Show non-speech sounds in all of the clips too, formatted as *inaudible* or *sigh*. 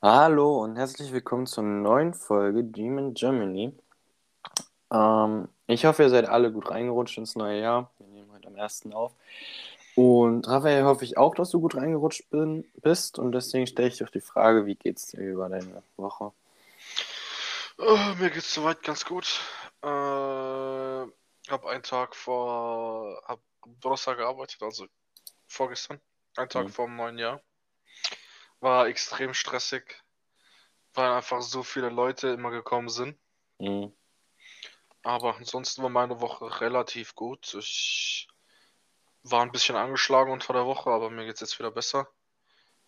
Hallo und herzlich willkommen zur neuen Folge Demon Germany. Ähm, ich hoffe, ihr seid alle gut reingerutscht ins neue Jahr. Wir nehmen heute am 1. auf. Und Raphael hoffe ich auch, dass du gut reingerutscht bin, bist. Und deswegen stelle ich dir die Frage, wie geht's dir über deine Woche? Oh, mir geht's soweit ganz gut. Äh, hab einen Tag vor, hab Donnerstag gearbeitet, also vorgestern, einen Tag Mhm. vor dem neuen Jahr. War extrem stressig, weil einfach so viele Leute immer gekommen sind. Mhm. Aber ansonsten war meine Woche relativ gut. Ich war ein bisschen angeschlagen unter der Woche, aber mir geht's jetzt wieder besser.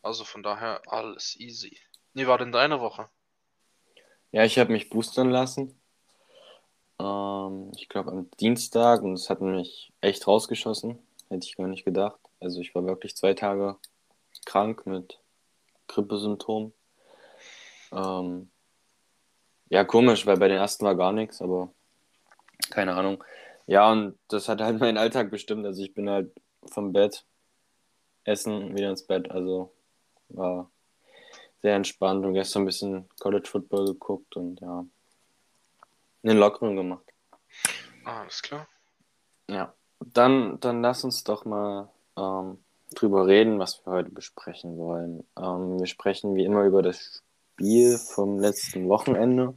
Also von daher alles easy. Wie war denn deine Woche? Ja, ich habe mich boostern lassen. Ähm, ich glaube am Dienstag und es hat mich echt rausgeschossen. Hätte ich gar nicht gedacht. Also ich war wirklich zwei Tage krank mit Grippesymptomen. Ähm, ja, komisch, weil bei den ersten war gar nichts, aber keine Ahnung. Ja, und das hat halt *laughs* meinen Alltag bestimmt. Also ich bin halt vom Bett, essen, wieder ins Bett. Also war sehr entspannt und gestern ein bisschen College Football geguckt und ja, einen lockeren gemacht. Ah, alles klar. Ja, dann, dann lass uns doch mal ähm, drüber reden, was wir heute besprechen wollen. Ähm, wir sprechen wie immer über das Spiel vom letzten Wochenende,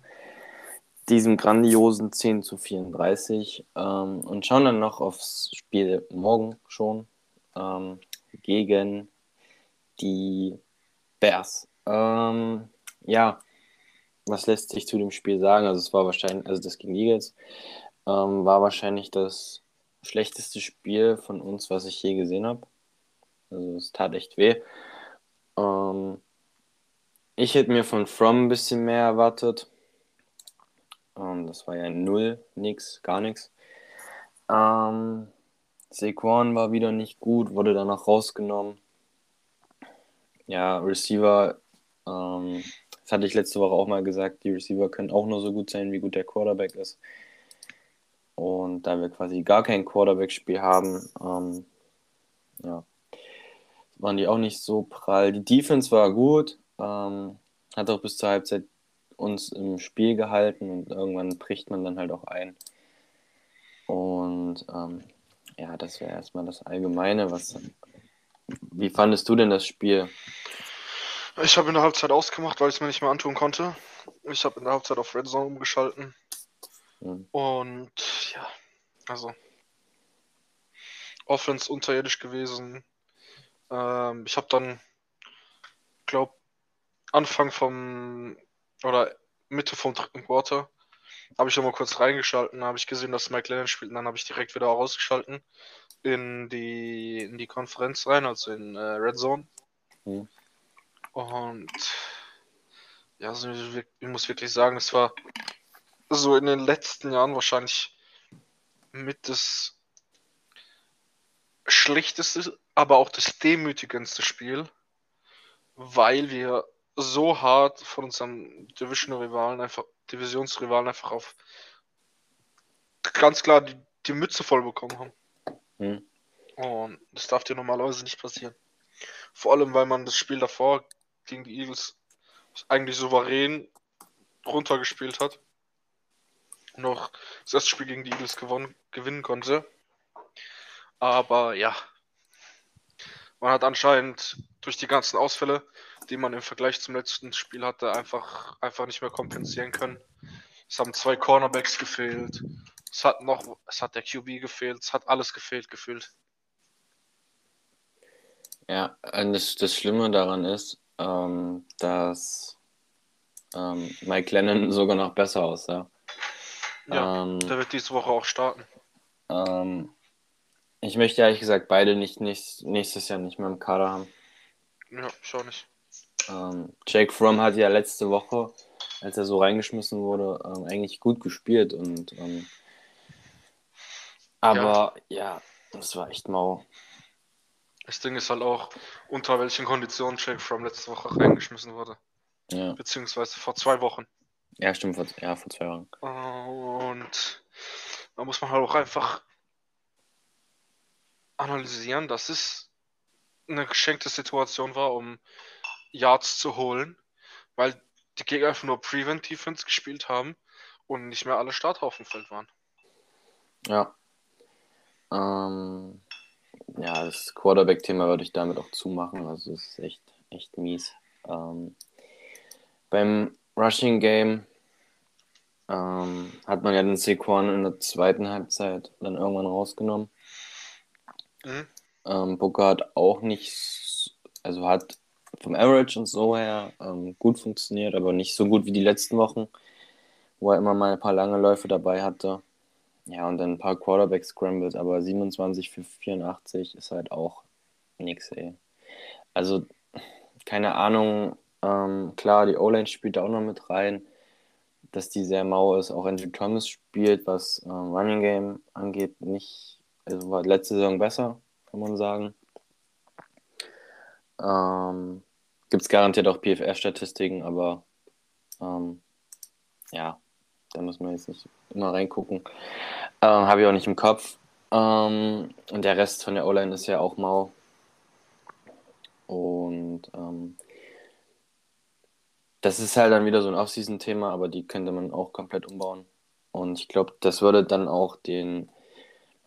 diesem grandiosen 10 zu 34, ähm, und schauen dann noch aufs Spiel morgen schon ähm, gegen die Bears. Ähm, ja, was lässt sich zu dem Spiel sagen? Also es war wahrscheinlich, also das gegen Eagles, ähm, war wahrscheinlich das schlechteste Spiel von uns, was ich je gesehen habe. Also es tat echt weh. Ähm, ich hätte mir von From ein bisschen mehr erwartet. Ähm, das war ja null, nix, gar nichts. Ähm, Saquon war wieder nicht gut, wurde danach rausgenommen. Ja, Receiver, ähm, das hatte ich letzte Woche auch mal gesagt, die Receiver können auch nur so gut sein, wie gut der Quarterback ist. Und da wir quasi gar kein Quarterback-Spiel haben, ähm, ja, waren die auch nicht so prall. Die Defense war gut, ähm, hat auch bis zur Halbzeit uns im Spiel gehalten und irgendwann bricht man dann halt auch ein. Und ähm, ja, das wäre erstmal das Allgemeine. Was, wie fandest du denn das Spiel? Ich habe in der Halbzeit ausgemacht, weil ich es mir nicht mehr antun konnte. Ich habe in der Halbzeit auf Red Zone umgeschalten. Hm. Und ja, also Offense unterirdisch gewesen. Ähm, ich habe dann, glaube Anfang vom oder Mitte vom dritten Quarter habe ich noch mal kurz reingeschalten, habe ich gesehen, dass Mike Lennon spielt und dann habe ich direkt wieder rausgeschalten in die in die Konferenz rein, also in äh, Red Zone. Hm. Und ja, also ich ich muss wirklich sagen, es war so in den letzten Jahren wahrscheinlich mit das schlechteste, aber auch das demütigendste Spiel, weil wir so hart von unserem Division-Rivalen einfach, Divisionsrivalen einfach auf ganz klar die, die Mütze voll bekommen haben. Hm. Und das darf dir normalerweise nicht passieren. Vor allem, weil man das Spiel davor gegen die Eagles eigentlich souverän runtergespielt hat. Noch das erste Spiel gegen die Eagles gewonnen, gewinnen konnte. Aber ja, man hat anscheinend durch die ganzen Ausfälle, die man im Vergleich zum letzten Spiel hatte, einfach, einfach nicht mehr kompensieren können. Es haben zwei Cornerbacks gefehlt. Es hat noch, es hat der QB gefehlt, es hat alles gefehlt, gefühlt. Ja, und das, das Schlimme daran ist, ähm, dass ähm, Mike Lennon *laughs* sogar noch besser aussah. Ja, Ähm, der wird diese Woche auch starten. ähm, ich möchte ehrlich gesagt beide nicht, nicht nächstes Jahr nicht mehr im Kader haben. Ja, schau nicht. Ähm, Jake Fromm hat ja letzte Woche, als er so reingeschmissen wurde, ähm, eigentlich gut gespielt und ähm, aber ja, das war echt mau. Das Ding ist halt auch, unter welchen Konditionen Jake Fromm letzte Woche reingeschmissen wurde. Ja, Beziehungsweise vor zwei Wochen. ja stimmt, vor, ja, vor zwei Jahren. Und da muss man halt auch einfach analysieren, dass es eine geschenkte Situation war, um Yards zu holen. Weil die Gegner einfach nur Prevent Defense gespielt haben und nicht mehr alle Starter auf dem Feld waren. Ja. Ähm, ja, das Quarterback-Thema würde ich damit auch zumachen. Also es ist echt, echt mies. Ähm, beim Rushing Game ähm, hat man ja den Saquon in der zweiten Halbzeit dann irgendwann rausgenommen. Mhm. Ähm, hat auch nicht, also hat vom Average und so her ähm, gut funktioniert, aber nicht so gut wie die letzten Wochen, wo er immer mal ein paar lange Läufe dabei hatte. Ja, und dann ein paar Quarterback Scrambles, aber 27 für 84 ist halt auch nix, ey. Also, keine Ahnung, ähm, klar, die O-Line spielt da auch noch mit rein, dass die sehr mau ist. Auch Andrew Thomas spielt, was ähm, Running Game angeht, nicht, also war letzte Saison besser, kann man sagen. Ähm, Gibt es garantiert auch PFF-Statistiken, aber ähm, ja, da muss man jetzt nicht immer reingucken. Ähm, Habe ich auch nicht im Kopf. Ähm, und der Rest von der O-Line ist ja auch mau. Und ähm, das ist halt dann wieder so ein Off-Season-Thema, aber die könnte man auch komplett umbauen. Und ich glaube, das würde dann auch den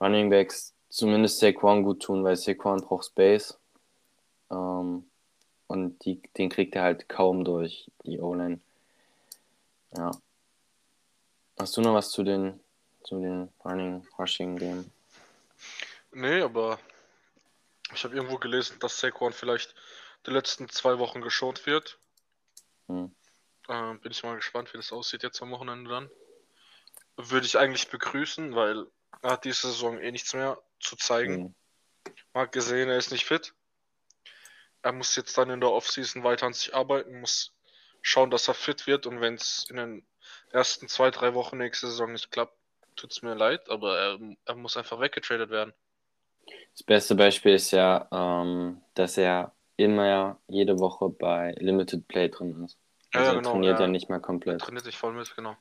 Running Backs, zumindest Saquon, gut tun, weil Saquon braucht Space. Ähm, und die, den kriegt er halt kaum durch die O-Line. Ja. Hast du noch was zu den, zu den Running Rushing Game? Nee, aber ich habe irgendwo gelesen, dass Saquon vielleicht die letzten zwei Wochen geschont wird. Hm. Äh, bin ich mal gespannt, wie das aussieht jetzt am Wochenende dann. Würde ich eigentlich begrüßen, weil er hat diese Saison eh nichts mehr zu zeigen. Hm. Man hat gesehen, er ist nicht fit. Er muss jetzt dann in der Offseason weiter an sich arbeiten, muss schauen, dass er fit wird und wenn es in den ersten zwei, drei Wochen nächste Saison nicht klappt, tut es mir leid, aber er, er muss einfach weggetradet werden. Das beste Beispiel ist ja, ähm, dass er immer jede Woche bei Limited Play drin ist. Also ja, genau, er trainiert ja. ja nicht mehr komplett. Er trainiert sich voll mit, genau.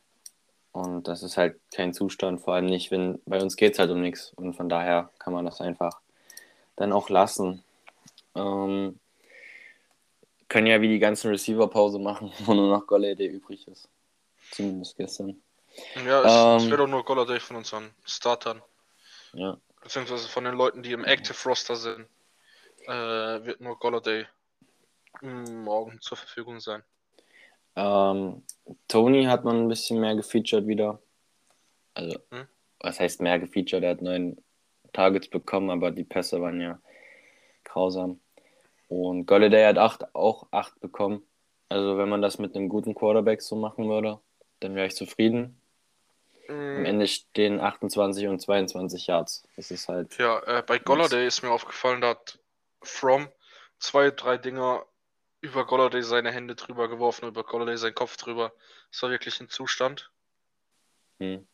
Und das ist halt kein Zustand, vor allem nicht, wenn bei uns geht es halt um nichts. Und von daher kann man das einfach dann auch lassen. Ähm, können ja wie die ganzen Receiver-Pause machen, wo nur noch Golladay übrig ist. Zumindest gestern. Ja, es, ähm, es wird auch nur Golladay von unseren Startern. Ja. Beziehungsweise von den Leuten, die im Active Roster sind, äh, wird nur Golladay morgen zur Verfügung sein. Ähm, Tony hat man ein bisschen mehr gefeatured wieder. Also, hm? was heißt mehr gefeatured? Er hat neun Targets bekommen, aber die Pässe waren ja grausam. Und Golladay hat acht, auch acht bekommen. Also, wenn man das mit einem guten Quarterback so machen würde, dann wäre ich zufrieden. Mhm. Am Ende stehen 28 und 22 Yards. Das ist halt. Ja, äh, bei Golladay ist mir aufgefallen, da hat From zwei, drei Dinger über Golladay seine Hände drüber geworfen, über Golladay seinen Kopf drüber. Das war wirklich ein Zustand. Hm.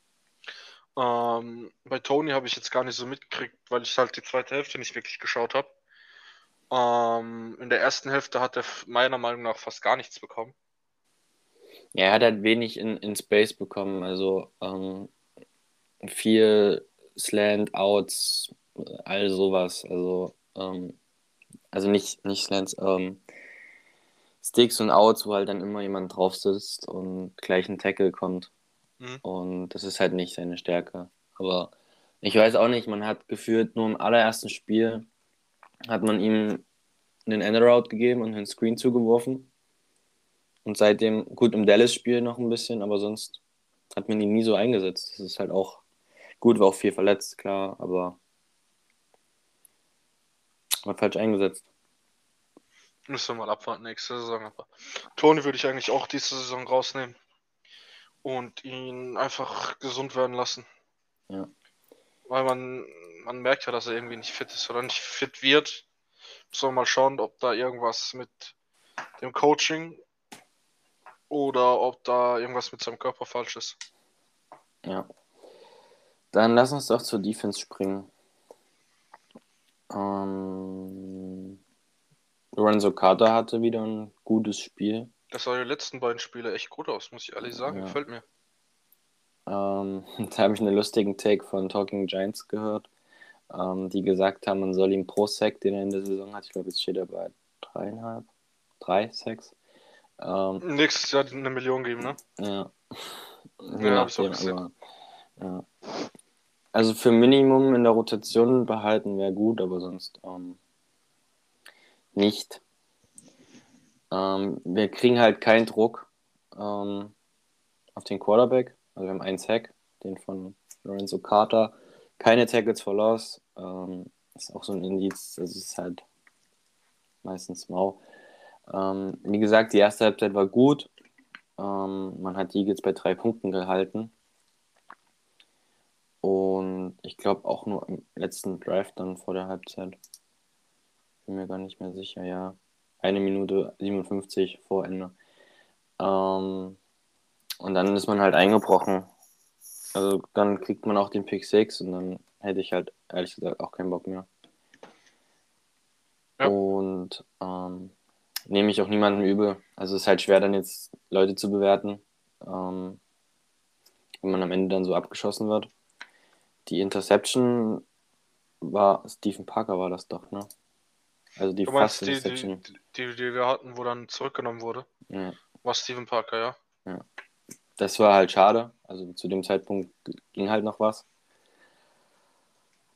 Ähm, bei Tony habe ich jetzt gar nicht so mitgekriegt, weil ich halt die zweite Hälfte nicht wirklich geschaut habe. Ähm, in der ersten Hälfte hat er meiner Meinung nach fast gar nichts bekommen. Ja, er hat halt wenig in, in Space bekommen, also ähm, viel Slant, Outs, all sowas. Also, ähm, also nicht, nicht Slants, ähm, Sticks und Outs, wo halt dann immer jemand drauf sitzt und gleich ein Tackle kommt. Mhm. Und das ist halt nicht seine Stärke. Aber ich weiß auch nicht, man hat gefühlt nur im allerersten Spiel hat man ihm einen End-Route gegeben und einen Screen zugeworfen. Und seitdem, gut, im Dallas-Spiel noch ein bisschen, aber sonst hat man ihn nie so eingesetzt. Das ist halt auch gut, war auch viel verletzt, klar, aber war falsch eingesetzt. Müssen wir mal abwarten nächste Saison. Aber Tony würde ich eigentlich auch diese Saison rausnehmen und ihn einfach gesund werden lassen. Ja. Weil man, man merkt ja, dass er irgendwie nicht fit ist oder nicht fit wird. Müssen wir mal schauen, ob da irgendwas mit dem Coaching oder ob da irgendwas mit seinem Körper falsch ist. Ja. Dann lass uns doch zur Defense springen. Ähm, Lorenzo Carter hatte wieder ein gutes Spiel. Das sah die letzten beiden Spiele echt gut aus, muss ich ehrlich sagen. Ja. Gefällt mir. Ähm, *laughs* da habe ich einen lustigen Take von Talking Giants gehört, ähm, die gesagt haben, man soll ihm pro Sack, den er in der Saison hat, ich glaube, jetzt steht er bei dreieinhalb, drei Sacks, Ähm, Nächstes Jahr eine Million geben, ne? ja. *laughs* Ja, hab ich auch gesehen. aber, ja. Also für Minimum in der Rotation behalten wäre gut, aber sonst ähm, nicht. Ähm, wir kriegen halt keinen Druck ähm, auf den Quarterback. Also wir haben einen Sack, den von Lorenzo Carter. Keine Tackles for Loss. Ähm, ist auch so ein Indiz. Das ist halt meistens mau. Ähm, wie gesagt, die erste Halbzeit war gut. Ähm, man hat die Eagles bei drei Punkten gehalten. Und ich glaube auch nur im letzten Drive dann vor der Halbzeit. Bin mir gar nicht mehr sicher, ja. Eine Minute 57 vor Ende. Ähm, und dann ist man halt eingebrochen. Also dann kriegt man auch den Pick 6 und dann hätte ich halt ehrlich gesagt auch keinen Bock mehr. Ja. Und ähm, nehme ich auch niemandem übel. Also es ist halt schwer dann jetzt Leute zu bewerten, ähm, wenn man am Ende dann so abgeschossen wird. Die Interception war Stephen Parker war das doch, ne? Also die meinst fast die, die, die, die wir hatten, wo dann zurückgenommen wurde? Ja. War Steven Parker, ja? Das war halt schade. Also zu dem Zeitpunkt ging halt noch was.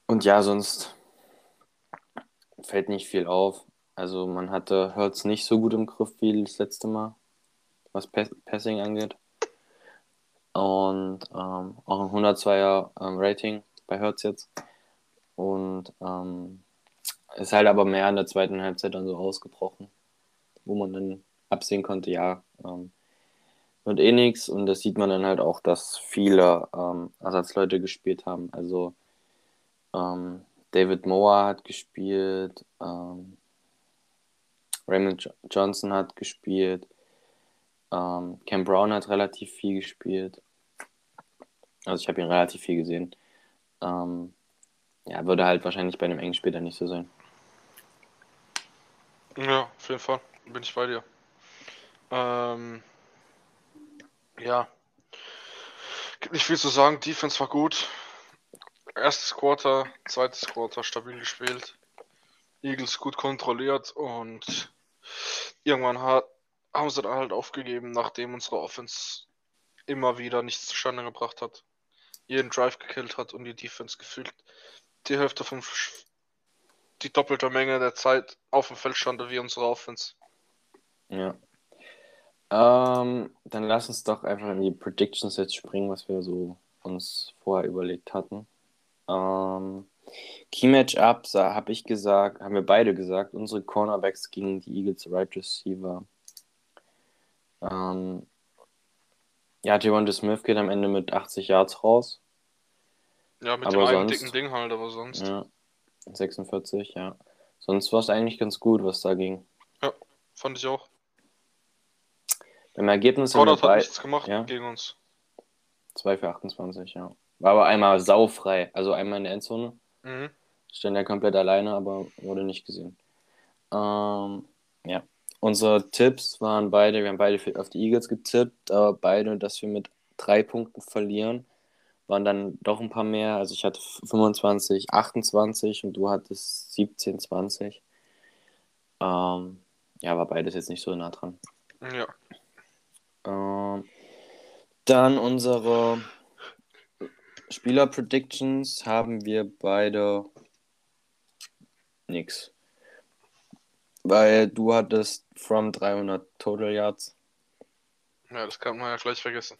Und ja, sonst fällt nicht viel auf. Also man hatte Hurts nicht so gut im Griff wie das letzte Mal, was Pass Passing angeht. Und ähm, auch ein 102er ähm, Rating bei Hurts jetzt. Und ähm, ist halt aber mehr in der zweiten Halbzeit dann so ausgebrochen, wo man dann absehen konnte, ja, ähm, wird eh nichts. Und das sieht man dann halt auch, dass viele ähm, Ersatzleute gespielt haben. Also ähm, David Moore hat gespielt, ähm, Raymond Jo- Johnson hat gespielt, ähm, Cam Brown hat relativ viel gespielt. Also ich habe ihn relativ viel gesehen. Ähm, ja, würde halt wahrscheinlich bei einem engen Spiel dann nicht so sein. Ja, auf jeden Fall. Bin ich bei dir. Ähm, ja. Gibt nicht viel zu sagen. Defense war gut. Erstes Quarter, zweites Quarter stabil gespielt. Eagles gut kontrolliert und irgendwann hat, haben sie dann halt aufgegeben, nachdem unsere Offense immer wieder nichts zustande gebracht hat. Jeden Drive gekillt hat und die Defense gefühlt die Hälfte vom die doppelte Menge der Zeit auf dem Feld stand wie unsere Offense. Ja. Ähm, dann lass uns doch einfach in die Predictions jetzt springen, was wir so uns vorher überlegt hatten. Ähm, Key Matchup, habe ich gesagt, haben wir beide gesagt, unsere Cornerbacks gegen die Eagles Right Receiver. Ähm, ja, Javonte Smith geht am Ende mit 80 Yards raus. Ja, mit Aber dem einen sonst- dicken Ding halt, aber sonst. Ja, 46, ja. Sonst war es eigentlich ganz gut, was da ging. Fand ich auch. Beim Ergebnis Goddard hat nichts gemacht ja. gegen uns. 2 für 28, ja. War aber einmal saufrei. Also einmal in der Endzone. Mhm. Stand er komplett alleine, aber wurde nicht gesehen. Ähm, ja. Unsere Tipps waren beide, wir haben beide auf die Eagles getippt, aber beide, dass wir mit drei Punkten verlieren, waren dann doch ein paar mehr. Also ich hatte 25, 28 und du hattest 17, 20. Ähm, ja, war beides jetzt nicht so nah dran. Ja. Ähm, dann unsere Spieler-Predictions haben wir beide nix. Weil du hattest from 300 Total Yards. ja, das kann man ja gleich vergessen.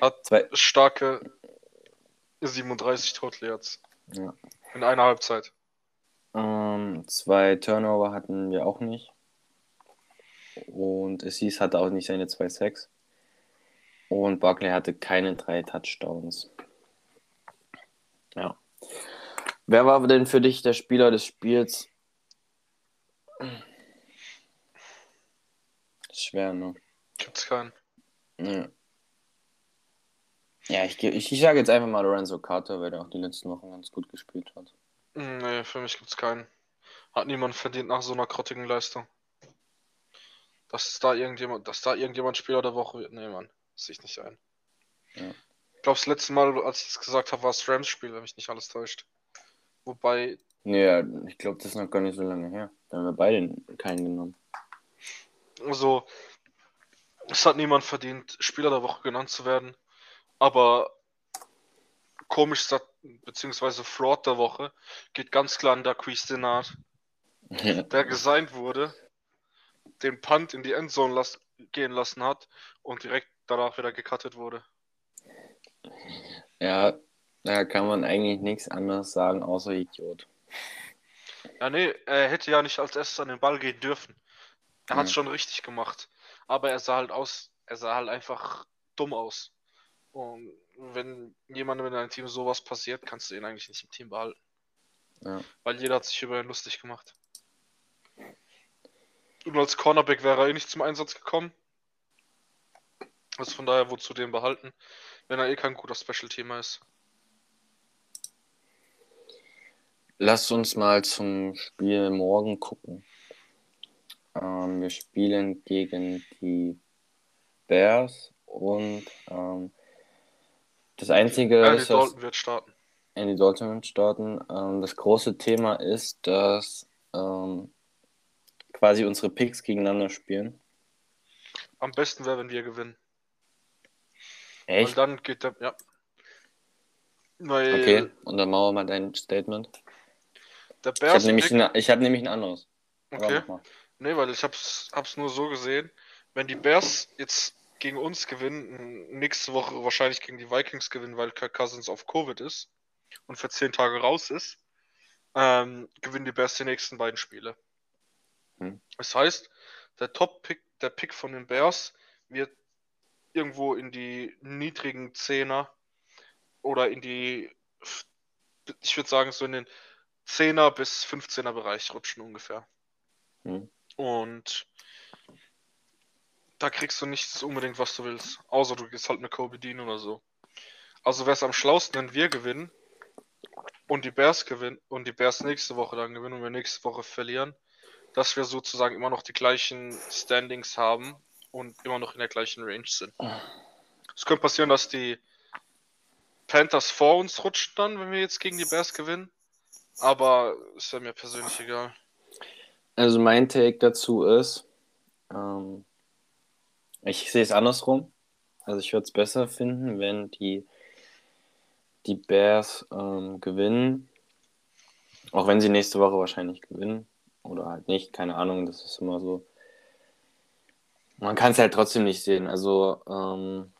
Hat Zwei, starke 37 Total Yards ja. in einer Halbzeit. ähm, zwei Turnover hatten wir auch nicht. Und Assis hatte auch nicht seine zwei Sacks. Und Barkley hatte keine drei Touchdowns. Ja. Wer war denn für dich der Spieler des Spiels? Schwer, ne? Gibt's keinen. Ja, ja ich, ich, ich sage jetzt einfach mal Lorenzo Carter, weil der auch die letzten Wochen ganz gut gespielt hat. Nee, für mich gibt's keinen. Hat niemand verdient nach so einer grottigen Leistung. Dass da irgendjemand, dass da irgendjemand Spieler der Woche wird. Nee, Mann. Sehe ich nicht ein. Ja. Ich glaube, das letzte Mal, als ich es gesagt habe, war das Rams-Spiel, wenn mich nicht alles täuscht. Wobei, Nee, ja, ich glaube, das ist noch gar nicht so lange her. Da haben wir beide keinen genommen. also, Es hat niemand verdient, Spieler der Woche genannt zu werden. Aber komisch, beziehungsweise Fraud der Woche geht ganz klar an der Quiz Denard, der gesigned wurde, den Punt in die Endzone las gehen lassen hat und direkt danach wieder gecuttet wurde. Ja, da kann man eigentlich nichts anderes sagen, außer Idiot. Ja, nee, er hätte ja nicht als erstes an den Ball gehen dürfen. Er hat es schon richtig gemacht. Aber er sah halt aus, er sah halt einfach dumm aus. Und wenn jemandem in deinem Team sowas passiert, kannst du ihn eigentlich nicht im Team behalten. Ja. Weil jeder hat sich über ihn lustig gemacht. Und als Cornerback wäre er eh nicht zum Einsatz gekommen. Also von daher, wozu den behalten, wenn er eh kein guter Special-Teamer ist. Lass uns mal zum Spiel morgen gucken. Ähm, wir spielen gegen die Bears und ähm, das Einzige Andy ist, Dalton wird starten. Andy Dalton wird starten. Ähm, das große Thema ist, dass ähm, quasi unsere Picks gegeneinander spielen. Am besten wäre, wenn wir gewinnen. Echt? Und dann geht der, ja. Weil okay, untermauer mal dein Statement. Der Bears ich habe nämlich, ein, hab nämlich ein anderes. Okay. Nee, weil ich hab's, hab's nur so gesehen. Wenn die Bears jetzt gegen uns gewinnen, nächste Woche wahrscheinlich gegen die Vikings gewinnen, weil Kirk Cousins auf Covid ist und für zehn Tage raus ist, ähm, gewinnen die Bears die nächsten beiden Spiele. Hm. Das heißt, der Top-Pick, der Pick von den Bears wird irgendwo in die niedrigen Zehner oder in die, ich würde sagen, so in den 10er bis 15er Bereich rutschen ungefähr. Hm. Und da kriegst du nicht unbedingt, was du willst. Außer du gehst halt mit Kobe Dean oder so. Also wäre es am schlausten, wenn wir gewinnen und die Bears gewinnen und die Bears nächste Woche dann gewinnen und wir nächste Woche verlieren, dass wir sozusagen immer noch die gleichen Standings haben und immer noch in der gleichen Range sind. Es könnte passieren, dass die Panthers vor uns rutschen dann, wenn wir jetzt gegen die Bears gewinnen. Aber ist ja mir persönlich egal. Also mein Take dazu ist, ähm, ich sehe es andersrum. Also ich würde es besser finden, wenn die, die Bears ähm, gewinnen. Auch wenn sie nächste Woche wahrscheinlich gewinnen. Oder halt nicht, keine Ahnung, das ist immer so. Man kann es halt trotzdem nicht sehen. Also ähm,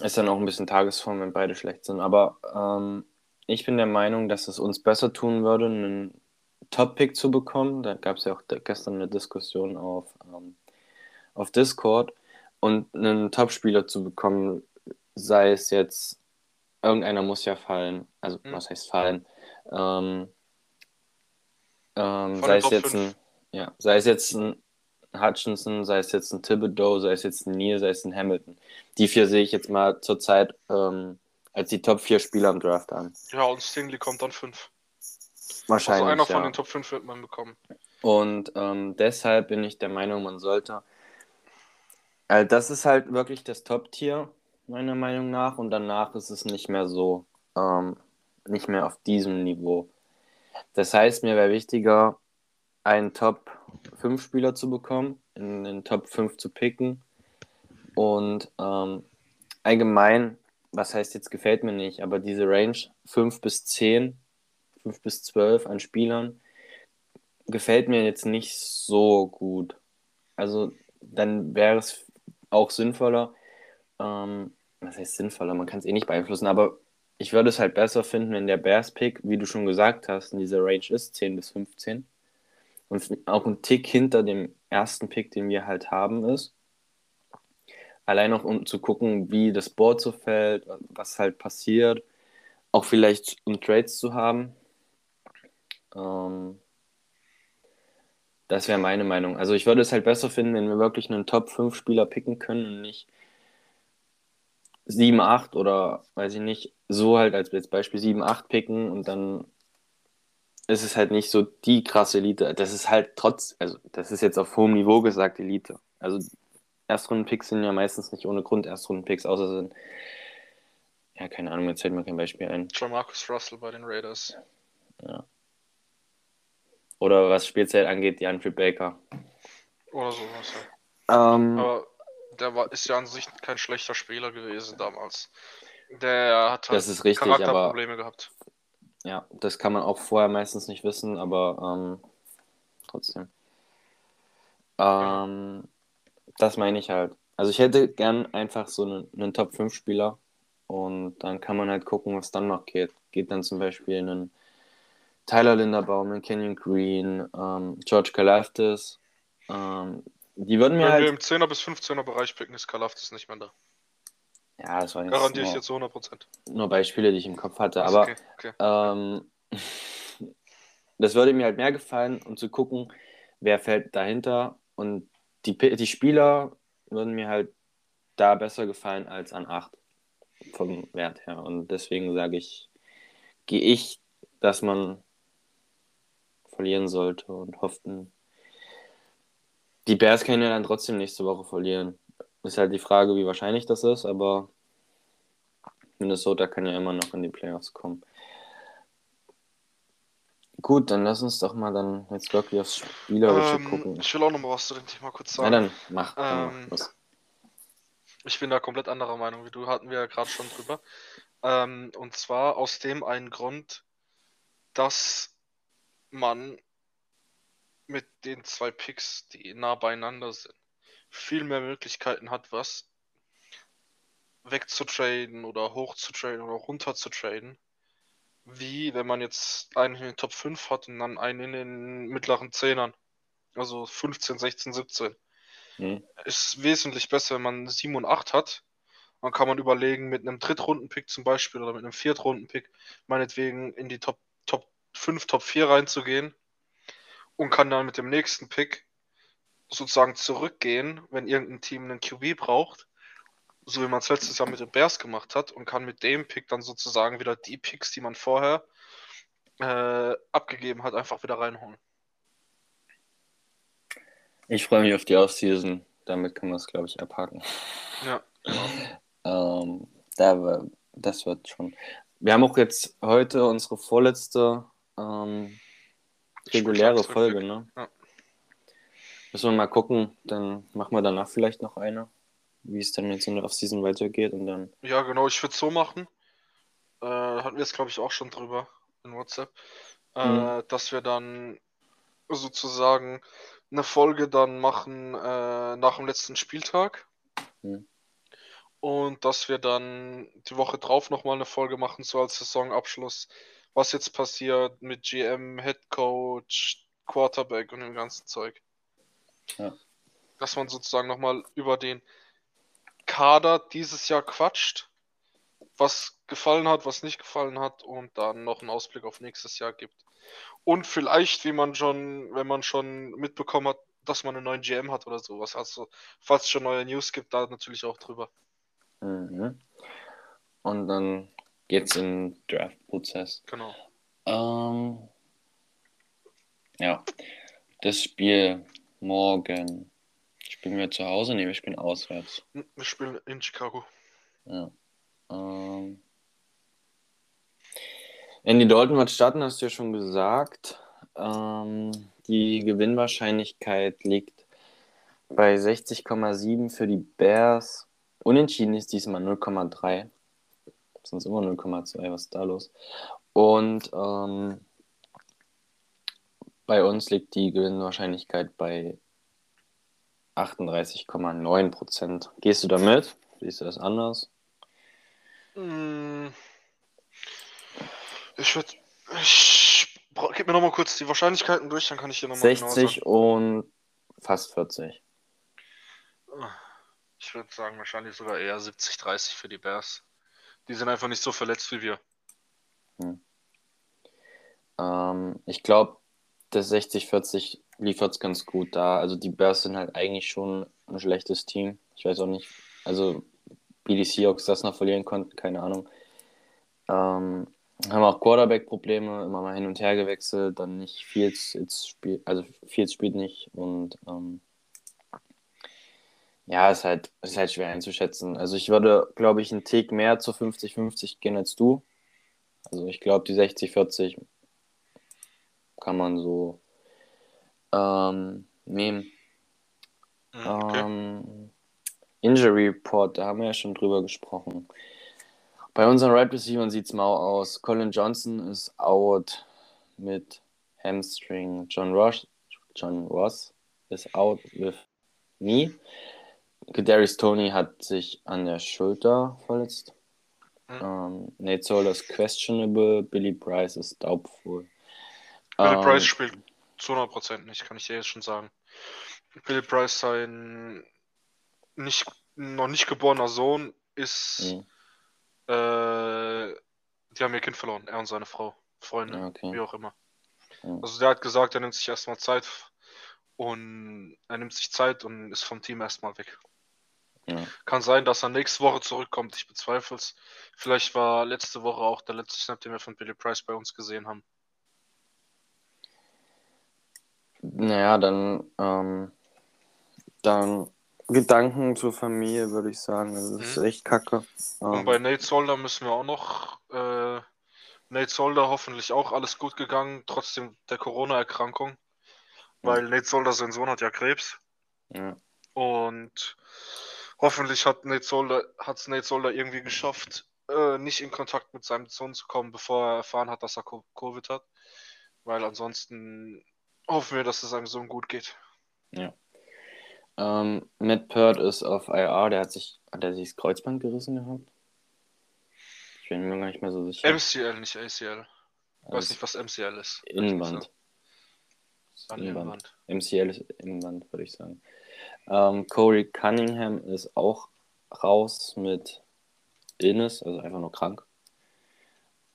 ist dann auch ein bisschen Tagesform, wenn beide schlecht sind. Aber ähm, ich bin der Meinung, dass es uns besser tun würde, einen Top-Pick zu bekommen. Da gab es ja auch gestern eine Diskussion auf, ähm, auf Discord und einen Topspieler zu bekommen, sei es jetzt, irgendeiner muss ja fallen, also mhm. was heißt fallen, ähm, ähm, sei es jetzt ein, ja, sei es jetzt ein Hutchinson, sei es jetzt ein Thibodeau, sei es jetzt ein Neil, sei es ein Hamilton. Die vier sehe ich jetzt mal zurzeit ähm, als die Top 4 Spieler im Draft an. Ja, und Stingley kommt dann 5. Wahrscheinlich. Also einer von den Top 5 wird man bekommen. Und ähm, deshalb bin ich der Meinung, man sollte also das ist halt wirklich das Top-Tier, meiner Meinung nach. Und danach ist es nicht mehr so, ähm, nicht mehr auf diesem Niveau. Das heißt, mir wäre wichtiger, einen Top-5-Spieler zu bekommen, in den Top 5 zu picken. Und ähm, allgemein, was heißt jetzt gefällt mir nicht, aber diese Range 5 bis 10, 5 bis 12 an Spielern, gefällt mir jetzt nicht so gut. Also dann wäre es auch sinnvoller. Ähm, was heißt sinnvoller? Man kann es eh nicht beeinflussen, aber ich würde es halt besser finden, wenn der Bears-Pick, wie du schon gesagt hast, in dieser Range ist, 10 bis 15. Und auch ein Tick hinter dem ersten Pick, den wir halt haben, ist. Allein auch um zu gucken, wie das Board so fällt, was halt passiert. Auch vielleicht um Trades zu haben. Ähm, das wäre meine Meinung. Also ich würde es halt besser finden, wenn wir wirklich einen Top-5-Spieler picken können und nicht 7, 8 oder weiß ich nicht, so halt als Beispiel 7, 8 picken und dann ist es halt nicht so die krasse Elite. Das ist halt trotz, also das ist jetzt auf hohem Niveau gesagt Elite. Also Erstrunden-Picks sind ja meistens nicht ohne Grund Erstrunden-Picks, außer sind, ja, keine Ahnung, jetzt fällt mir kein Beispiel ein. John Marcus Russell bei den Raiders. Ja. Oder was Spielzeit angeht, die Andrew Baker. Oder sowas. Ähm, Aber der war, ist ja an sich kein schlechter Spieler gewesen damals. Der hat halt Das ist richtig, Charakterprobleme gehabt. Ja, das kann man auch vorher meistens nicht wissen, aber ähm, trotzdem. Ähm, das meine ich halt. Also ich hätte gern einfach so einen, einen Top-5-Spieler und dann kann man halt gucken, was dann noch geht. Geht dann zum Beispiel einen Tyler Linderbaum, Kenyon Green, ähm, George Kalafdis. Ähm, die würden mir Wenn wir halt... im 10er bis 15er Bereich picken, ist Kalafdis nicht mehr da. Ja, das waren jetzt Garantiere ich jetzt zu 100%. nur Beispiele, die ich im Kopf hatte. Aber okay, okay. Ähm, *laughs* das würde mir halt mehr gefallen, um zu gucken, wer fällt dahinter. Und die, die Spieler würden mir halt da besser gefallen als an 8 vom Wert her. Und deswegen sage ich, gehe ich, dass man verlieren sollte und hofften. Die Bears können ja dann trotzdem nächste Woche verlieren. Ist halt die Frage, wie wahrscheinlich das ist, aber Minnesota kann ja immer noch in die Playoffs kommen. Gut, dann lass uns doch mal dann jetzt wirklich aufs Spielerische Ähm, gucken. ich will auch noch mal was zu dem Thema kurz Na sagen. dann, mach. Dann Ähm, mach. Ich bin da komplett anderer Meinung wie du, hatten wir ja gerade schon drüber. Ähm, und zwar aus dem einen Grund, dass man mit den zwei Picks, die nah beieinander sind, viel mehr Möglichkeiten hat, was wegzutraden oder hochzutraden oder runterzutraden, wie wenn man jetzt einen in den Top 5 hat und dann einen in den mittleren Zehnern. Also 15, 16, 17 Hm. ist wesentlich besser, wenn man 7 und 8 hat. Dann kann man überlegen, mit einem Drittrunden-Pick zum Beispiel oder mit einem Viertrunden-Pick meinetwegen in die Top, 5, Top 4 reinzugehen und kann dann mit dem nächsten Pick sozusagen zurückgehen, wenn irgendein Team einen QB braucht, so wie man es letztes Jahr mit den Bears gemacht hat und kann mit dem Pick dann sozusagen wieder die Picks, die man vorher äh, abgegeben hat, einfach wieder reinholen. Ich freue mich auf die Offseason. Damit können wir es, glaube ich, abhaken. Ja, *laughs* Ähm, da, das wird schon. Wir haben auch jetzt heute unsere vorletzte ähm, reguläre. Folge, ne? Ja. Müssen wir mal gucken, dann machen wir danach vielleicht noch eine, wie es dann jetzt in der Offseason weitergeht und dann. Ja, genau, ich würde es so machen. Äh, hatten wir es, glaube ich, auch schon drüber in WhatsApp. Äh, Mhm. dass wir dann sozusagen eine Folge dann machen äh, nach dem letzten Spieltag. Mhm. Und dass wir dann die Woche drauf nochmal eine Folge machen, so als Saisonabschluss. Was jetzt passiert mit GM, Head Coach, Quarterback und dem ganzen Zeug. Ja. Dass man sozusagen nochmal über den Kader dieses Jahr quatscht, was gefallen hat, was nicht gefallen hat und dann noch einen Ausblick auf nächstes Jahr gibt. Und vielleicht, wie man schon, wenn man schon mitbekommen hat, dass man einen neuen GM hat oder sowas. Also, falls es schon neue News gibt, da natürlich auch drüber. Mhm. Und dann geht's in den Draft-Prozess. Genau. Ähm, ja, das Spiel morgen. Spielen wir zu Hause? Ne, wir spielen auswärts. Hm, Wir spielen in Chicago. Ja. Ähm, Andy Dalton wird starten, hast du ja schon gesagt. Ähm, die Gewinnwahrscheinlichkeit liegt bei 60,7 für die Bears. Unentschieden ist diesmal 0,3. Sonst immer 0,2. Was ist da los? Und ähm, bei uns liegt die Gewinnwahrscheinlichkeit bei 38,9 Prozent. Gehst du damit? Siehst du das anders? Hm. Ich würde. Gib mir nochmal kurz die Wahrscheinlichkeiten durch, dann kann ich dir nochmal genau 60 und fast 40. sagen. Ich würde sagen, wahrscheinlich sogar eher 70, 30 für die Bears. Die sind einfach nicht so verletzt wie wir. Ähm, ich glaube, das 60-40 liefert es ganz gut da. Also die Bears sind halt eigentlich schon ein schlechtes Team. Ich weiß auch nicht, also wie die Seahawks das noch verlieren konnten, keine Ahnung. Ähm, haben auch Quarterback-Probleme, immer mal hin und her gewechselt, dann nicht Fields jetzt spielt, also Fields spielt nicht und ähm, ja, ist halt, ist halt schwer einzuschätzen. Also ich würde, glaube ich, einen Tick mehr zu 50-50 gehen als du. Also ich glaube, die 60-40 kann man so ähm, nehmen. Hm, Okay. Ähm, Injury Report, da haben wir ja schon drüber gesprochen. Bei unseren Right Receivers sieht es mau aus. Colin Johnson ist out mit Hamstring. John Ross, John Ross ist out with knee. Kadarius Tony hat sich an der Schulter verletzt. Mhm. Ähm, Nate Solder ist questionable. Billy Price ist doubtful. Billy Ähm, Price spielt zu 100% nicht, kann ich dir jetzt schon sagen. Billy Price, sein nicht, noch nicht geborener Sohn, ist. Mhm. Äh, die haben ihr Kind verloren, er und seine Frau, Freundin, Ja, okay. wie auch immer. Ja. Also der hat gesagt, er nimmt sich erstmal Zeit und er nimmt sich Zeit und ist vom Team erstmal weg. Ja. Kann sein, dass er nächste Woche zurückkommt, ich bezweifle es. Vielleicht war letzte Woche auch der letzte Snap, den wir von Billy Price bei uns gesehen haben. Naja, dann, ähm, dann Gedanken zur Familie, würde ich sagen. Das ist Mhm. echt kacke. Und Ähm, bei Nate Solder müssen wir auch noch. Äh, Nate Solder hoffentlich auch alles gut gegangen, trotzdem der Corona-Erkrankung. Weil Nate Solder, sein Sohn, hat ja Krebs. ja. Und hoffentlich hat Nate Solder, hat es Nate Solder irgendwie geschafft, äh, nicht in Kontakt mit seinem Sohn zu kommen, bevor er erfahren hat, dass er Co- Covid hat. Weil ansonsten hoffen wir, dass es seinem Sohn gut geht. Ähm, Matt Pert ist auf IR, der hat sich, hat er sich das Kreuzband gerissen gehabt? Ich bin mir gar nicht mehr so sicher. MCL, nicht ACL. Ich weiß Also nicht, was MCL ist. Innenband. An Innenband. Innenband. MCL ist Innenband, würde ich sagen. Ähm, Corey Cunningham ist auch raus mit Illness, also einfach nur krank.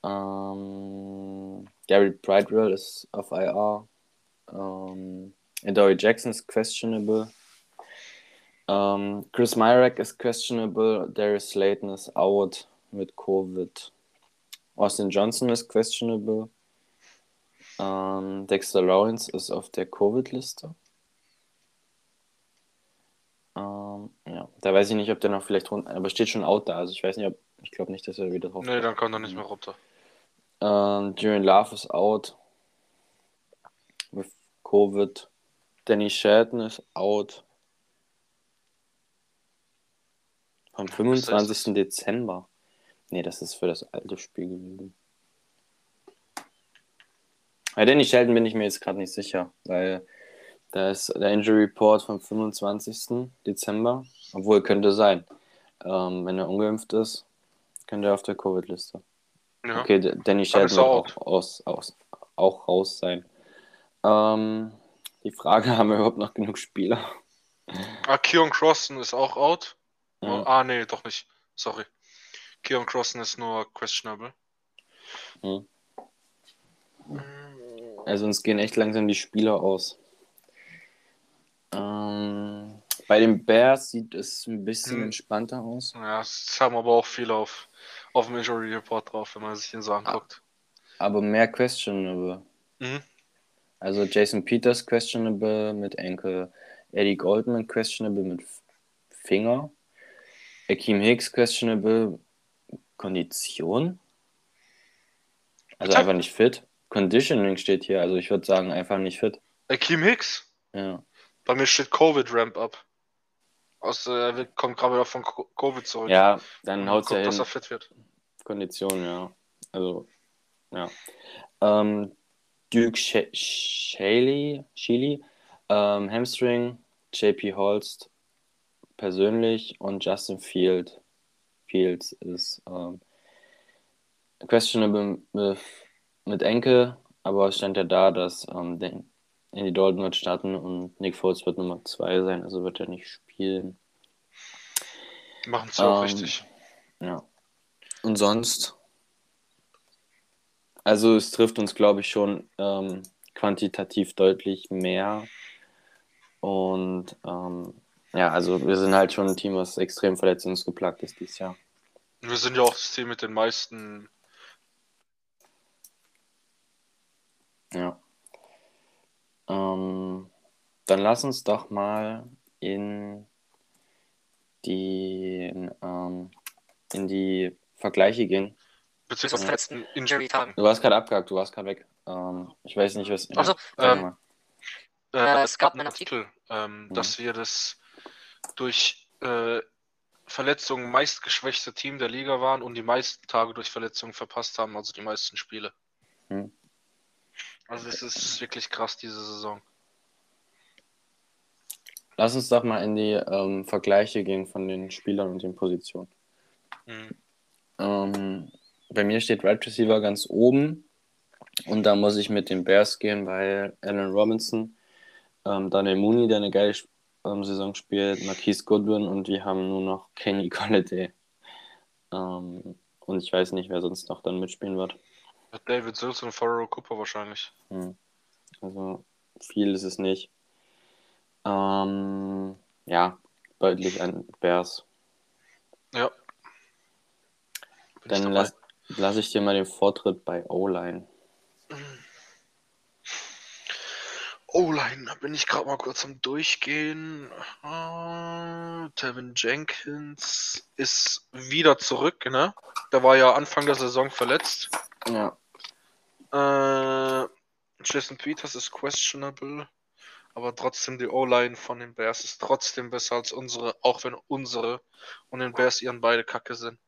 Ähm, Gary Bridewell ist auf IR. Ähm, Adoree Jackson ist questionable. Ähm, Chris Myrack ist questionable. Darius Slayton ist out mit Covid. Austin Johnson ist questionable. Ähm, Dexter Lawrence ist auf der Covid-Liste. Da weiß ich nicht, ob der noch vielleicht runter, aber steht schon out da. Also ich weiß nicht, ob, ich glaube nicht, dass er wieder drauf Nee, dann kann er nicht mehr runter. ähm, Julian Love ist out. With Covid. Danny Shelton ist out. Am Ja, 25. Dezember. Nee, das ist für das alte Spiel gewesen. Bei Danny Shelton bin ich mir jetzt gerade nicht sicher, weil da ist der Injury Report vom 25. Dezember. Obwohl, könnte sein. Ähm, wenn er ungeimpft ist, könnte er auf der Covid-Liste. Ja. Okay, Danny Dann Shelton wird auch, aus, aus, auch raus sein. Ähm, die Frage, *laughs* haben wir überhaupt noch genug Spieler? Ah, Keon Crosson ist auch out. Ja. Ah, nee, doch nicht. Sorry. Keon Crosson ist nur questionable. Hm. Also uns gehen echt langsam die Spieler aus. Ähm, bei den Bears sieht es ein bisschen Hm. entspannter aus. Ja, es haben aber auch viele auf, auf dem Injury Report drauf, wenn man sich den so anguckt. Aber mehr questionable. Mhm. Also Jason Peters questionable mit Ankle. Eddie Goldman questionable mit Finger. Akeem Hicks questionable Kondition. Also einfach nicht fit. Conditioning steht hier, also ich würde sagen einfach nicht fit. Akeem Hicks? Ja. Bei mir steht Covid Ramp Up. Aus, äh, er kommt gerade wieder von Co- Covid zurück. Ja, dann Und haut's ja guckt, dass hin. er fit wird. Kondition, ja. Also, ja. Ähm, Duke Sh Shaley, Shealy, ähm, Hamstring, JP Holst persönlich und Justin Field. Fields ist ähm, questionable mit, mit Enkel, aber es stand ja da, dass ähm, der Andy Dalton wird starten und Nick Foles wird Nummer 2 sein, also wird er nicht spielen. Machen sie auch Ähm, richtig. Ja. Und sonst? Also es trifft uns, glaube ich, schon ähm, quantitativ deutlich mehr. Und ähm, ja, also wir sind halt schon ein Team, was extrem verletzungsgeplagt ist dieses Jahr. Wir sind ja auch das Team mit den meisten. Ja. Ähm, dann lass uns doch mal in die, ähm, in die Vergleiche gehen. Beziehungsweise Ja. letzten Injury-Tagen. Du warst gerade abgehakt, du warst gerade weg. Ähm, ich weiß nicht, was. Ach so, sag ähm. Äh, Äh, es gab einen Artikel, ähm, Mhm. dass wir das durch äh, Verletzungen meistgeschwächte Team der Liga waren und die meisten Tage durch Verletzungen verpasst haben, also die meisten Spiele. Hm. Also es ist wirklich krass diese Saison. Lass uns doch mal in die ähm, Vergleiche gehen von den Spielern und den Positionen. Mhm. Ähm, bei mir steht Right Receiver ganz oben und da muss ich mit den Bears gehen, weil Allen Robinson, ähm, Daniel Mooney, der eine geile ähm, Saison spielt, Marquise Goodwin und wir haben nur noch Kenny Golladay. Ähm, und ich weiß nicht, wer sonst noch dann mitspielen wird. David Sills und Pharoah Cooper wahrscheinlich. Hm. Also viel ist es nicht. Ähm, ja, deutlich an Bears. Ja. Bin Dann dabei. lass, ich dir mal den Vortritt bei O-Line. O-Line, da bin ich gerade mal kurz am Durchgehen. Ah, Tevin Jenkins ist wieder zurück, ne? Der war ja Anfang der Saison verletzt. Ja. Äh, Jason Peters ist questionable. Aber trotzdem, die O-Line von den Bears ist trotzdem besser als unsere, auch wenn unsere und den Bears ihren beide Kacke sind.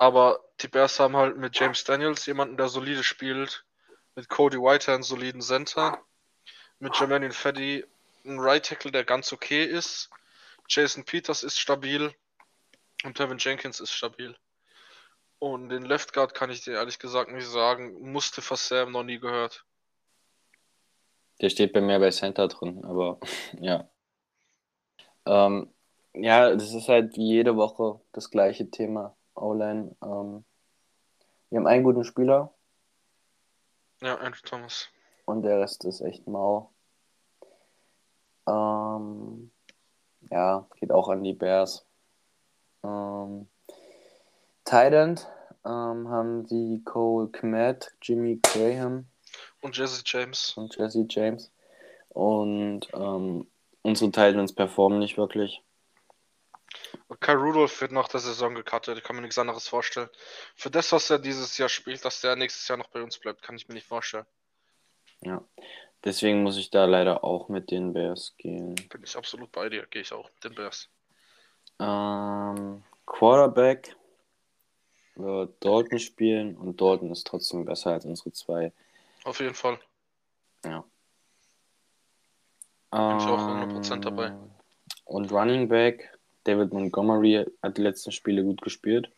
Aber die Bears haben halt mit James Daniels jemanden, der solide spielt, mit Cody Whitehair einen soliden Center, mit Jermaine Feddy einen Right Tackle, der ganz okay ist. Jason Peters ist stabil und Tevin Jenkins ist stabil. Und den Left Guard kann ich dir ehrlich gesagt nicht sagen. Musste fast Sam noch nie gehört. Der steht bei mir bei Center drin, aber *laughs* ja. Ähm, ja, das ist halt wie jede Woche das gleiche Thema. O-Line. Ähm, wir haben einen guten Spieler Ja, Andrew Thomas. und der Rest ist echt mau. Ähm, ja, geht auch an die Bears. Ähm, End ähm, haben die Cole Kmet, Jimmy Graham Und Jesse James. und Jesse James. Und ähm, unsere Titans performen nicht wirklich. Kai Rudolph wird nach der Saison gecuttet. Ich kann mir nichts anderes vorstellen. Für das, was er dieses Jahr spielt, dass der nächstes Jahr noch bei uns bleibt, kann ich mir nicht vorstellen. Ja. Deswegen muss ich da leider auch mit den Bears gehen. Bin ich absolut bei dir. Gehe ich auch mit den Bears. Ähm, Quarterback wird Dalton spielen und Dalton ist trotzdem besser als unsere zwei. Auf jeden Fall. Ja. Bin ich auch 100% dabei. Ähm, Und Running Back, David Montgomery hat die letzten Spiele gut gespielt.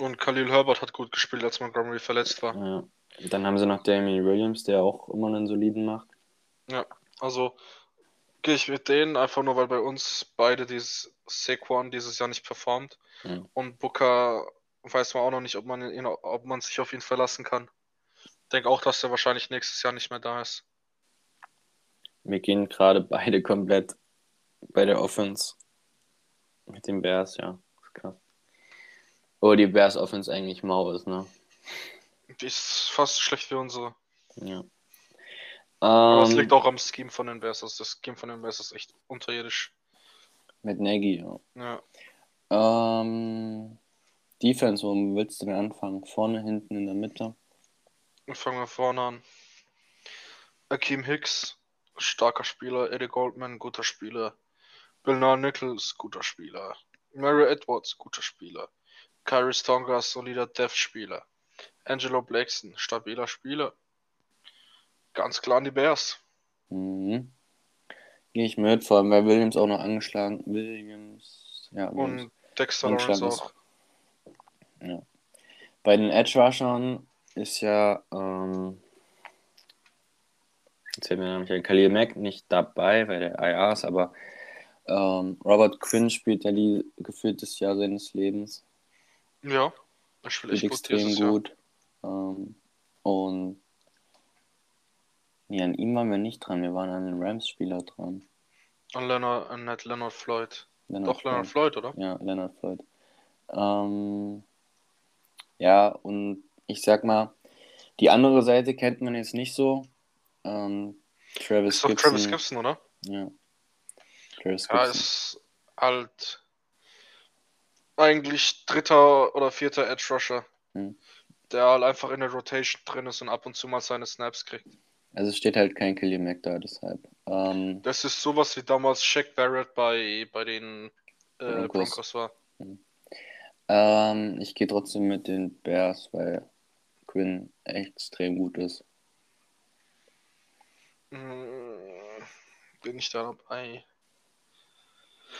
Und Khalil Herbert hat gut gespielt, als Montgomery verletzt war. Ja. Dann haben sie noch Damien Williams, der auch immer einen soliden macht. Also gehe ich mit denen, einfach nur weil bei uns beide dieses Saquon dieses Jahr nicht performt. Ja. Und Booker weiß man auch noch nicht, ob man, ihn, ob man sich auf ihn verlassen kann. Denke auch, dass er wahrscheinlich nächstes Jahr nicht mehr da ist. Wir gehen gerade beide komplett bei der Offense mit den Bears, ja. Ist krass. Oh, die Bears Offense eigentlich mau ist, ne? Die ist fast so schlecht wie unsere. Ja. Aber es Ähm, liegt auch am Scheme von den Bears. Also das Scheme von den Bears ist echt unterirdisch. mit Nagy, ja. Ja. Ähm, Defense, wo willst du denn anfangen? Vorne, hinten, in der Mitte? Fangen wir vorne an. Akeem Hicks, starker Spieler. Eddie Goldman, guter Spieler. Bill Nye Nichols, guter Spieler. Mary Edwards, guter Spieler. Kyrie Stongas, solider Dev-Spieler. Angelo Blackson, stabiler Spieler. Ganz klar an die Bears. Mhm. Gehe ich mit, vor allem weil Williams auch noch angeschlagen Williams, ja, Williams. Und Dexter Lawrence ist- auch. Bei den Edge Rushern ist ja, ähm, jetzt fällt mir nämlich ein Khalil Mack nicht dabei, weil der IR ist, aber ähm, Robert Quinn spielt ja die gefühlt das Jahr seines Lebens. Ja, er spielt echt extrem gut. Ähm, und nee, an ihm waren wir nicht dran, wir waren an den Rams-Spieler dran. An Leonard, an Leonard Floyd. Leonard Doch, Leonard Floyd. Floyd, oder? Ja, Leonard Floyd. Ähm, ja, und ich sag mal, die andere Seite kennt man jetzt nicht so. Ähm, Travis Ist Gibson. Travis Gibson, oder? Ja. Travis Ja, Gibson. ist halt eigentlich dritter oder vierter Edge Rusher, Hm. der halt einfach in der Rotation drin ist und ab und zu mal seine Snaps kriegt. Also es steht halt kein Khalil Mack da, deshalb. Ähm, Das ist sowas wie damals Shaq Barrett bei, bei den äh, Broncos. Broncos war. Ähm, ich gehe trotzdem mit den Bears, weil Quinn extrem gut ist. Mm, Bin ich da dabei?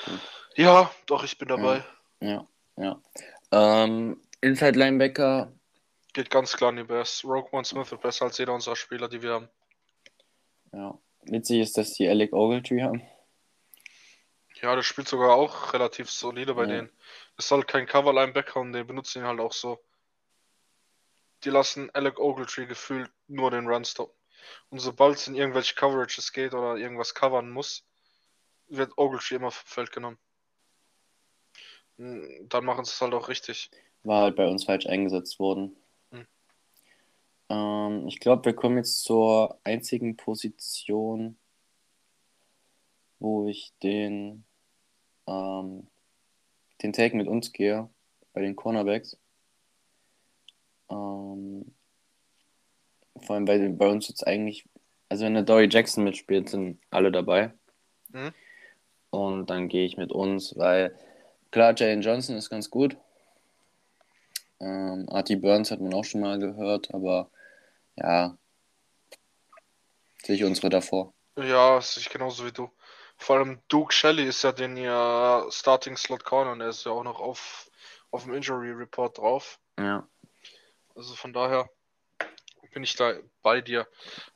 Gut. Ja, doch, ich bin dabei. Ja, ja. Ähm, Inside Linebacker, Geht ganz klar in die Bears. Rogue One Smith wird besser als jeder unserer Spieler, die wir haben. ja. Witzig ist, dass die Alec Ogletree haben. Ja, der spielt sogar auch relativ solide bei Ja. denen. Ist halt kein Cover-Linebacker und den benutzen ihn halt auch so. Die lassen Alec Ogletree gefühlt nur den Run stoppen. Und sobald es in irgendwelche Coverages geht oder irgendwas covern muss, wird Ogletree immer vom Feld genommen. Mm, Dann machen sie es halt auch richtig. War halt bei uns falsch eingesetzt worden. Hm. Ähm, ich glaube, wir kommen jetzt zur einzigen Position, wo ich den, ähm, den Take mit uns gehe, bei den Cornerbacks. Ähm, vor allem, weil bei uns jetzt eigentlich, also wenn der Dory Jackson mitspielt, sind alle dabei. Mhm. Und dann gehe ich mit uns, weil klar, Jalen Johnson ist ganz gut. Ähm, Artie Burns hat man auch schon mal gehört, aber ja, sehe ich unsere davor. Ja, sehe ich genauso wie du. Vor allem Duke Shelley ist ja den ja Starting Slot Corner und er ist ja auch noch auf, auf dem Injury Report drauf. Ja. Also von daher bin ich da bei dir.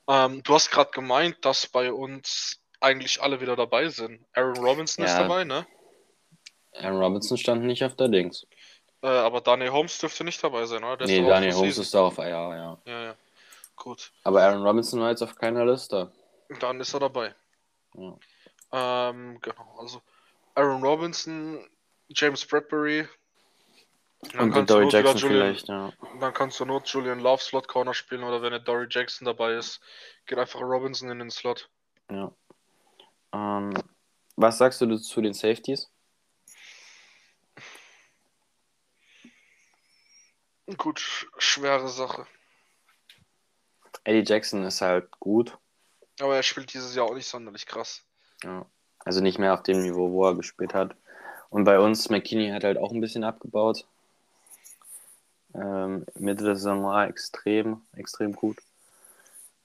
Ähm, du hast gerade gemeint, dass bei uns eigentlich alle wieder dabei sind. Aaron Robinson ist Ja. dabei, ne? Aaron Robinson stand nicht auf der Dings. Äh, aber Daniel Holmes dürfte nicht dabei sein, oder? Der ist nee, Daniel Holmes Season. ist da auf, ja, ja. Ja, ja. Gut. Aber Aaron Robinson war jetzt auf keiner Liste. Dann ist er dabei. Ja. Ähm, genau. Also Aaron Robinson, James Bradbury. Dann Und du Dory Jackson Julian, vielleicht, ja. Dann kannst du nur Julian Love Slot Corner spielen oder wenn der Dory Jackson dabei ist, geht einfach Robinson in den Slot. ja. Ähm, was sagst du zu den Safeties? Gut, sch- schwere Sache. Eddie Jackson ist halt gut. Aber er spielt dieses Jahr auch nicht sonderlich krass. Ja. Also nicht mehr auf dem Niveau, wo er gespielt hat. Und bei uns, McKinney hat halt auch ein bisschen abgebaut. Ähm, Mitte der Saison war extrem, extrem gut.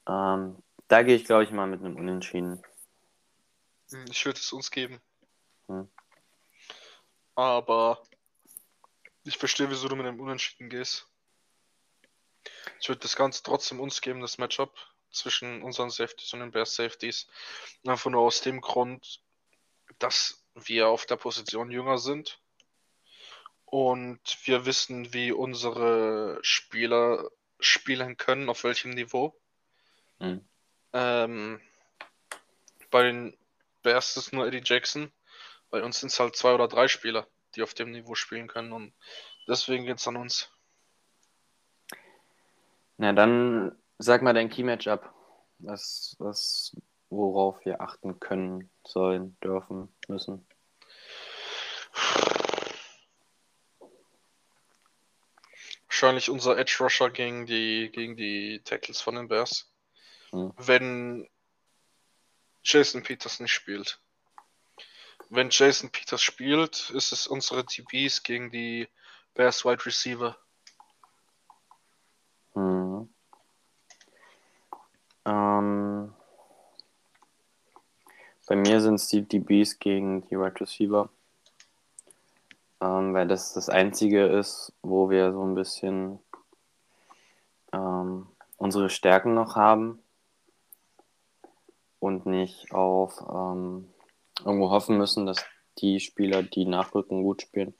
Ähm, da gehe ich, glaube ich, mal mit einem Unentschieden. Hm, Ich würde es uns geben. Hm. Aber ich verstehe, wieso du mit dem Unentschieden gehst. Ich würde das Ganze trotzdem uns geben, das Matchup zwischen unseren Safeties und den Bears Safeties. Einfach nur aus dem Grund, dass wir auf der Position jünger sind und wir wissen, wie unsere Spieler spielen können, auf welchem Niveau. Hm. Ähm, bei den Bears ist nur Eddie Jackson. Bei uns sind es halt zwei oder drei Spieler, die auf dem Niveau spielen können und deswegen geht es an uns. Na, dann sag mal dein Key-Matchup. Was, was, worauf wir achten können, sollen, dürfen, müssen. Wahrscheinlich unser Edge Rusher gegen die, gegen die Tackles von den Bears. Hm. Wenn Jason Peters nicht spielt. Wenn Jason Peters spielt, ist es unsere TBs gegen die Bears Wide Receiver. Ähm, bei mir sind es die DBs gegen die Wide Receiver. Ähm, weil das das Einzige ist, wo wir so ein bisschen ähm, unsere Stärken noch haben und nicht auf ähm, irgendwo hoffen müssen, dass die Spieler, die nachrücken, gut spielen.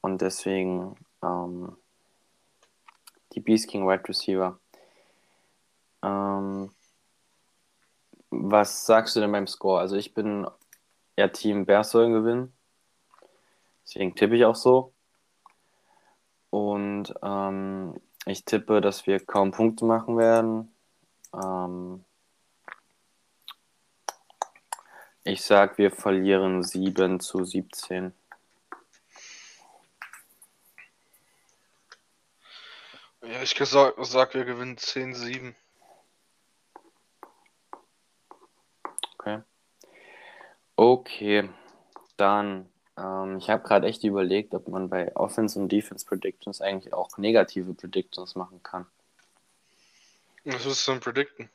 Und deswegen ähm, die Beast King Wide Receiver. Ähm, was sagst du denn beim Score? Also ich bin eher Team Bears sollen gewinnen. Deswegen tippe ich auch so. Und ähm, ich tippe, dass wir kaum Punkte machen werden. Ähm, ich sag, wir verlieren 7 zu 17. Ja, ich sag, sag wir gewinnen 10-7. Okay. Okay. Dann Ähm, ich habe gerade echt überlegt, ob man bei Offense und Defense Predictions eigentlich auch negative Predictions machen kann. Was ist denn Predicten?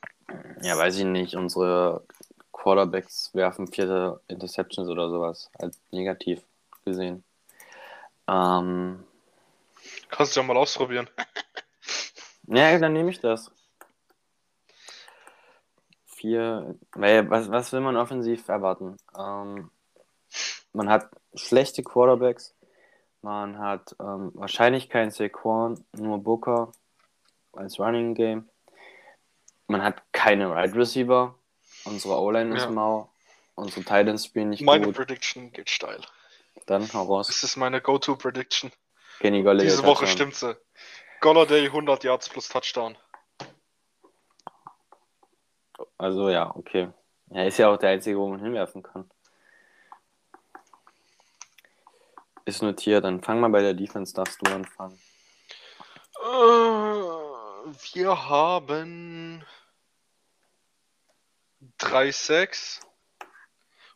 Ja, weiß ich nicht. Unsere Quarterbacks werfen vierte Interceptions oder sowas. Als negativ gesehen. Ähm, Kannst du ja mal ausprobieren. ja, dann nehme ich das. Vier. Weil, was, was will man offensiv erwarten? Ähm, man hat schlechte Quarterbacks. Man hat ähm, wahrscheinlich keinen Saquon, nur Booker als Running Game. Man hat keine Wide right Receiver. Unsere O-Line ist Ja. mau. Unsere Titans spielen nicht Meine gut. Prediction geht steil. Dann hau raus. Das ist meine Go-To-Prediction. Kenny Golladay. Diese Woche stimmt sie. Golladay 100 Yards plus Touchdown. Also ja, okay. Er ist ja auch der Einzige, wo man hinwerfen kann. Ist notiert. Dann fang mal bei der Defense, darfst du anfangen. Äh, wir haben 3 Sacks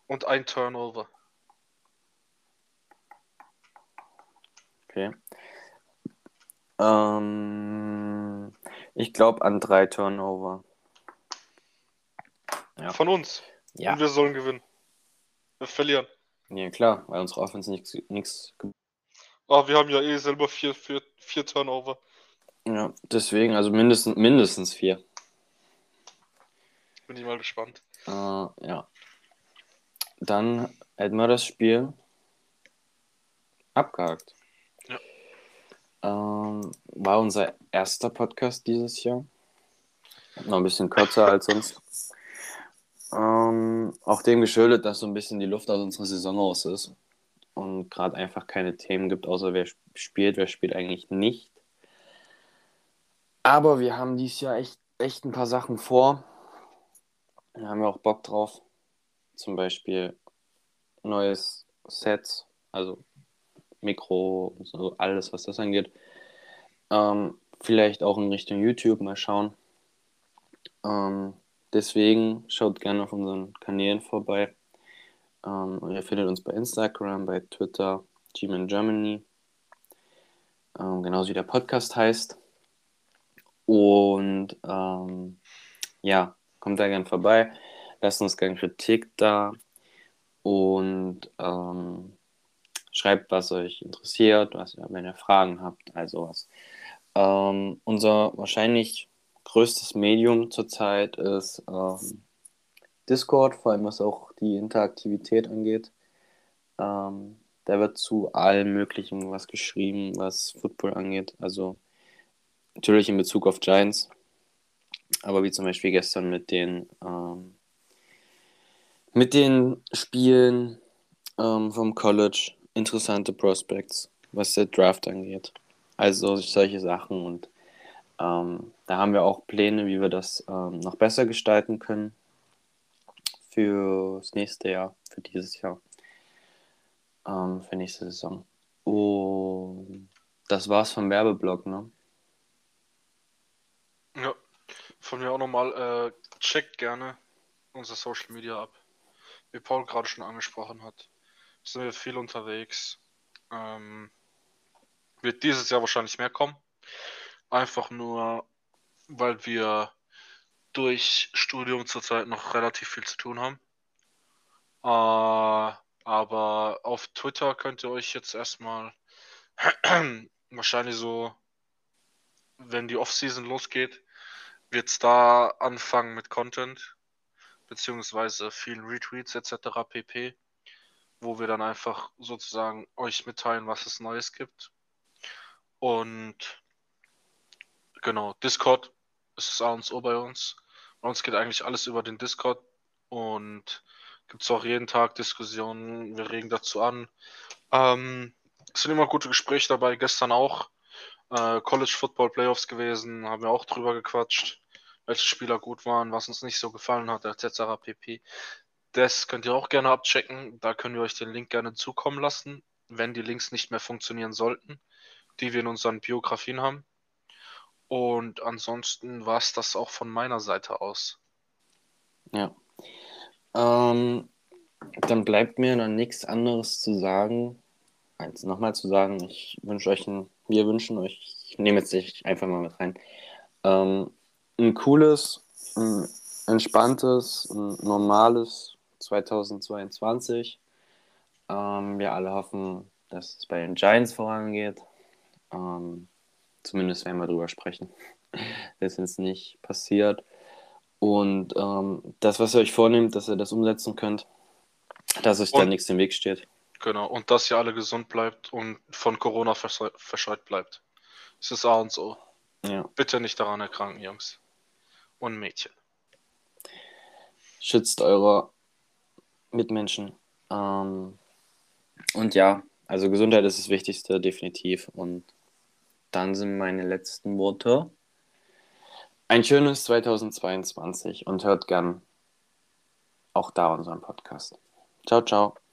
und ein Turnover. Okay. Ähm, ich glaube an drei Turnover. Ja. Von uns. Ja, Und wir sollen gewinnen. Wir verlieren. nee, klar, weil unsere Offense nichts nichts Ah, wir haben ja eh selber vier, vier, vier Turnover. Ja, deswegen, also mindestens, mindestens vier. Bin ich mal gespannt. Äh, ja. Dann hätten wir das Spiel abgehakt. Ja. Ähm, war unser erster Podcast dieses Jahr. Noch ein bisschen kürzer als sonst. Ähm, auch dem geschuldet, dass so ein bisschen die Luft aus unserer Saison raus ist. Und gerade einfach keine Themen gibt, außer wer sp- spielt, wer spielt eigentlich nicht. Aber wir haben dieses Jahr echt, echt ein paar Sachen vor. Da haben wir auch Bock drauf. Zum Beispiel neues Set, also Mikro, so alles, was das angeht. Ähm, vielleicht auch in Richtung YouTube, mal schauen. Ähm, deswegen schaut gerne auf unseren Kanälen vorbei. Ähm, ihr findet uns bei Instagram, bei Twitter, G-Man Germany. Ähm, genauso wie der Podcast heißt. Und ähm, ja, kommt da gern vorbei. Lasst uns gerne Kritik da. Und ähm, schreibt, was euch interessiert, was wenn ihr Fragen habt, also was. Ähm, unser wahrscheinlich größtes Medium zurzeit ist ähm, Discord, vor allem was auch die Interaktivität angeht. Ähm, da wird zu allem Möglichen was geschrieben, was Football angeht. Also natürlich in Bezug auf Giants, aber wie zum Beispiel gestern mit den ähm, mit den Spielen ähm, vom College interessante Prospects, was der Draft angeht. Also solche Sachen und ähm, da haben wir auch Pläne, wie wir das ähm, noch besser gestalten können fürs nächste Jahr, für dieses Jahr, ähm, für nächste Saison. Und das war's vom Werbeblock, ne? Ja. Von mir auch nochmal, äh, checkt gerne unser Social Media ab. Wie Paul gerade schon angesprochen hat, sind wir viel unterwegs. Ähm, wird dieses Jahr wahrscheinlich mehr kommen. Einfach nur, weil wir durch Studium zurzeit noch relativ viel zu tun haben. Äh, aber auf Twitter könnt ihr euch jetzt erstmal *clears throat* wahrscheinlich so, wenn die Offseason losgeht, wird es da anfangen mit Content, beziehungsweise vielen Retweets etc. pp, wo wir dann einfach sozusagen euch mitteilen, was es Neues gibt. Und genau, Discord ist das A und O bei uns. Bei uns geht eigentlich alles über den Discord und gibt es auch jeden Tag Diskussionen. Wir regen dazu an. Ähm, es sind immer gute Gespräche dabei. Gestern auch äh, College Football Playoffs gewesen, haben wir auch drüber gequatscht, welche Spieler gut waren, was uns nicht so gefallen hat, etc. pp. Das könnt ihr auch gerne abchecken. Da können wir euch den Link gerne zukommen lassen, wenn die Links nicht mehr funktionieren sollten, die wir in unseren Biografien haben. Und ansonsten war es das auch von meiner Seite aus. Ja. Ähm, dann bleibt mir noch nichts anderes zu sagen, als nochmal zu sagen, ich wünsche euch ein, wir wünschen euch, ich nehme jetzt dich einfach mal mit rein, ähm, ein cooles, ein entspanntes, ein normales 2022. Ähm, wir alle hoffen, dass es bei den Giants vorangeht. Ähm, zumindest werden wir drüber sprechen. das ist jetzt nicht passiert. Und ähm, das, was ihr euch vornehmt, dass ihr das umsetzen könnt, dass euch da nichts im Weg steht. Genau, und dass ihr alle gesund bleibt und von Corona verscheut bleibt. Das ist A und so. Ja. Bitte nicht daran erkranken, Jungs und Mädchen. Schützt eure Mitmenschen. Ähm, und ja, also Gesundheit ist das Wichtigste, definitiv. Und dann sind meine letzten Worte. Ein schönes 2022 und hört gern auch da unseren Podcast. Ciao, ciao.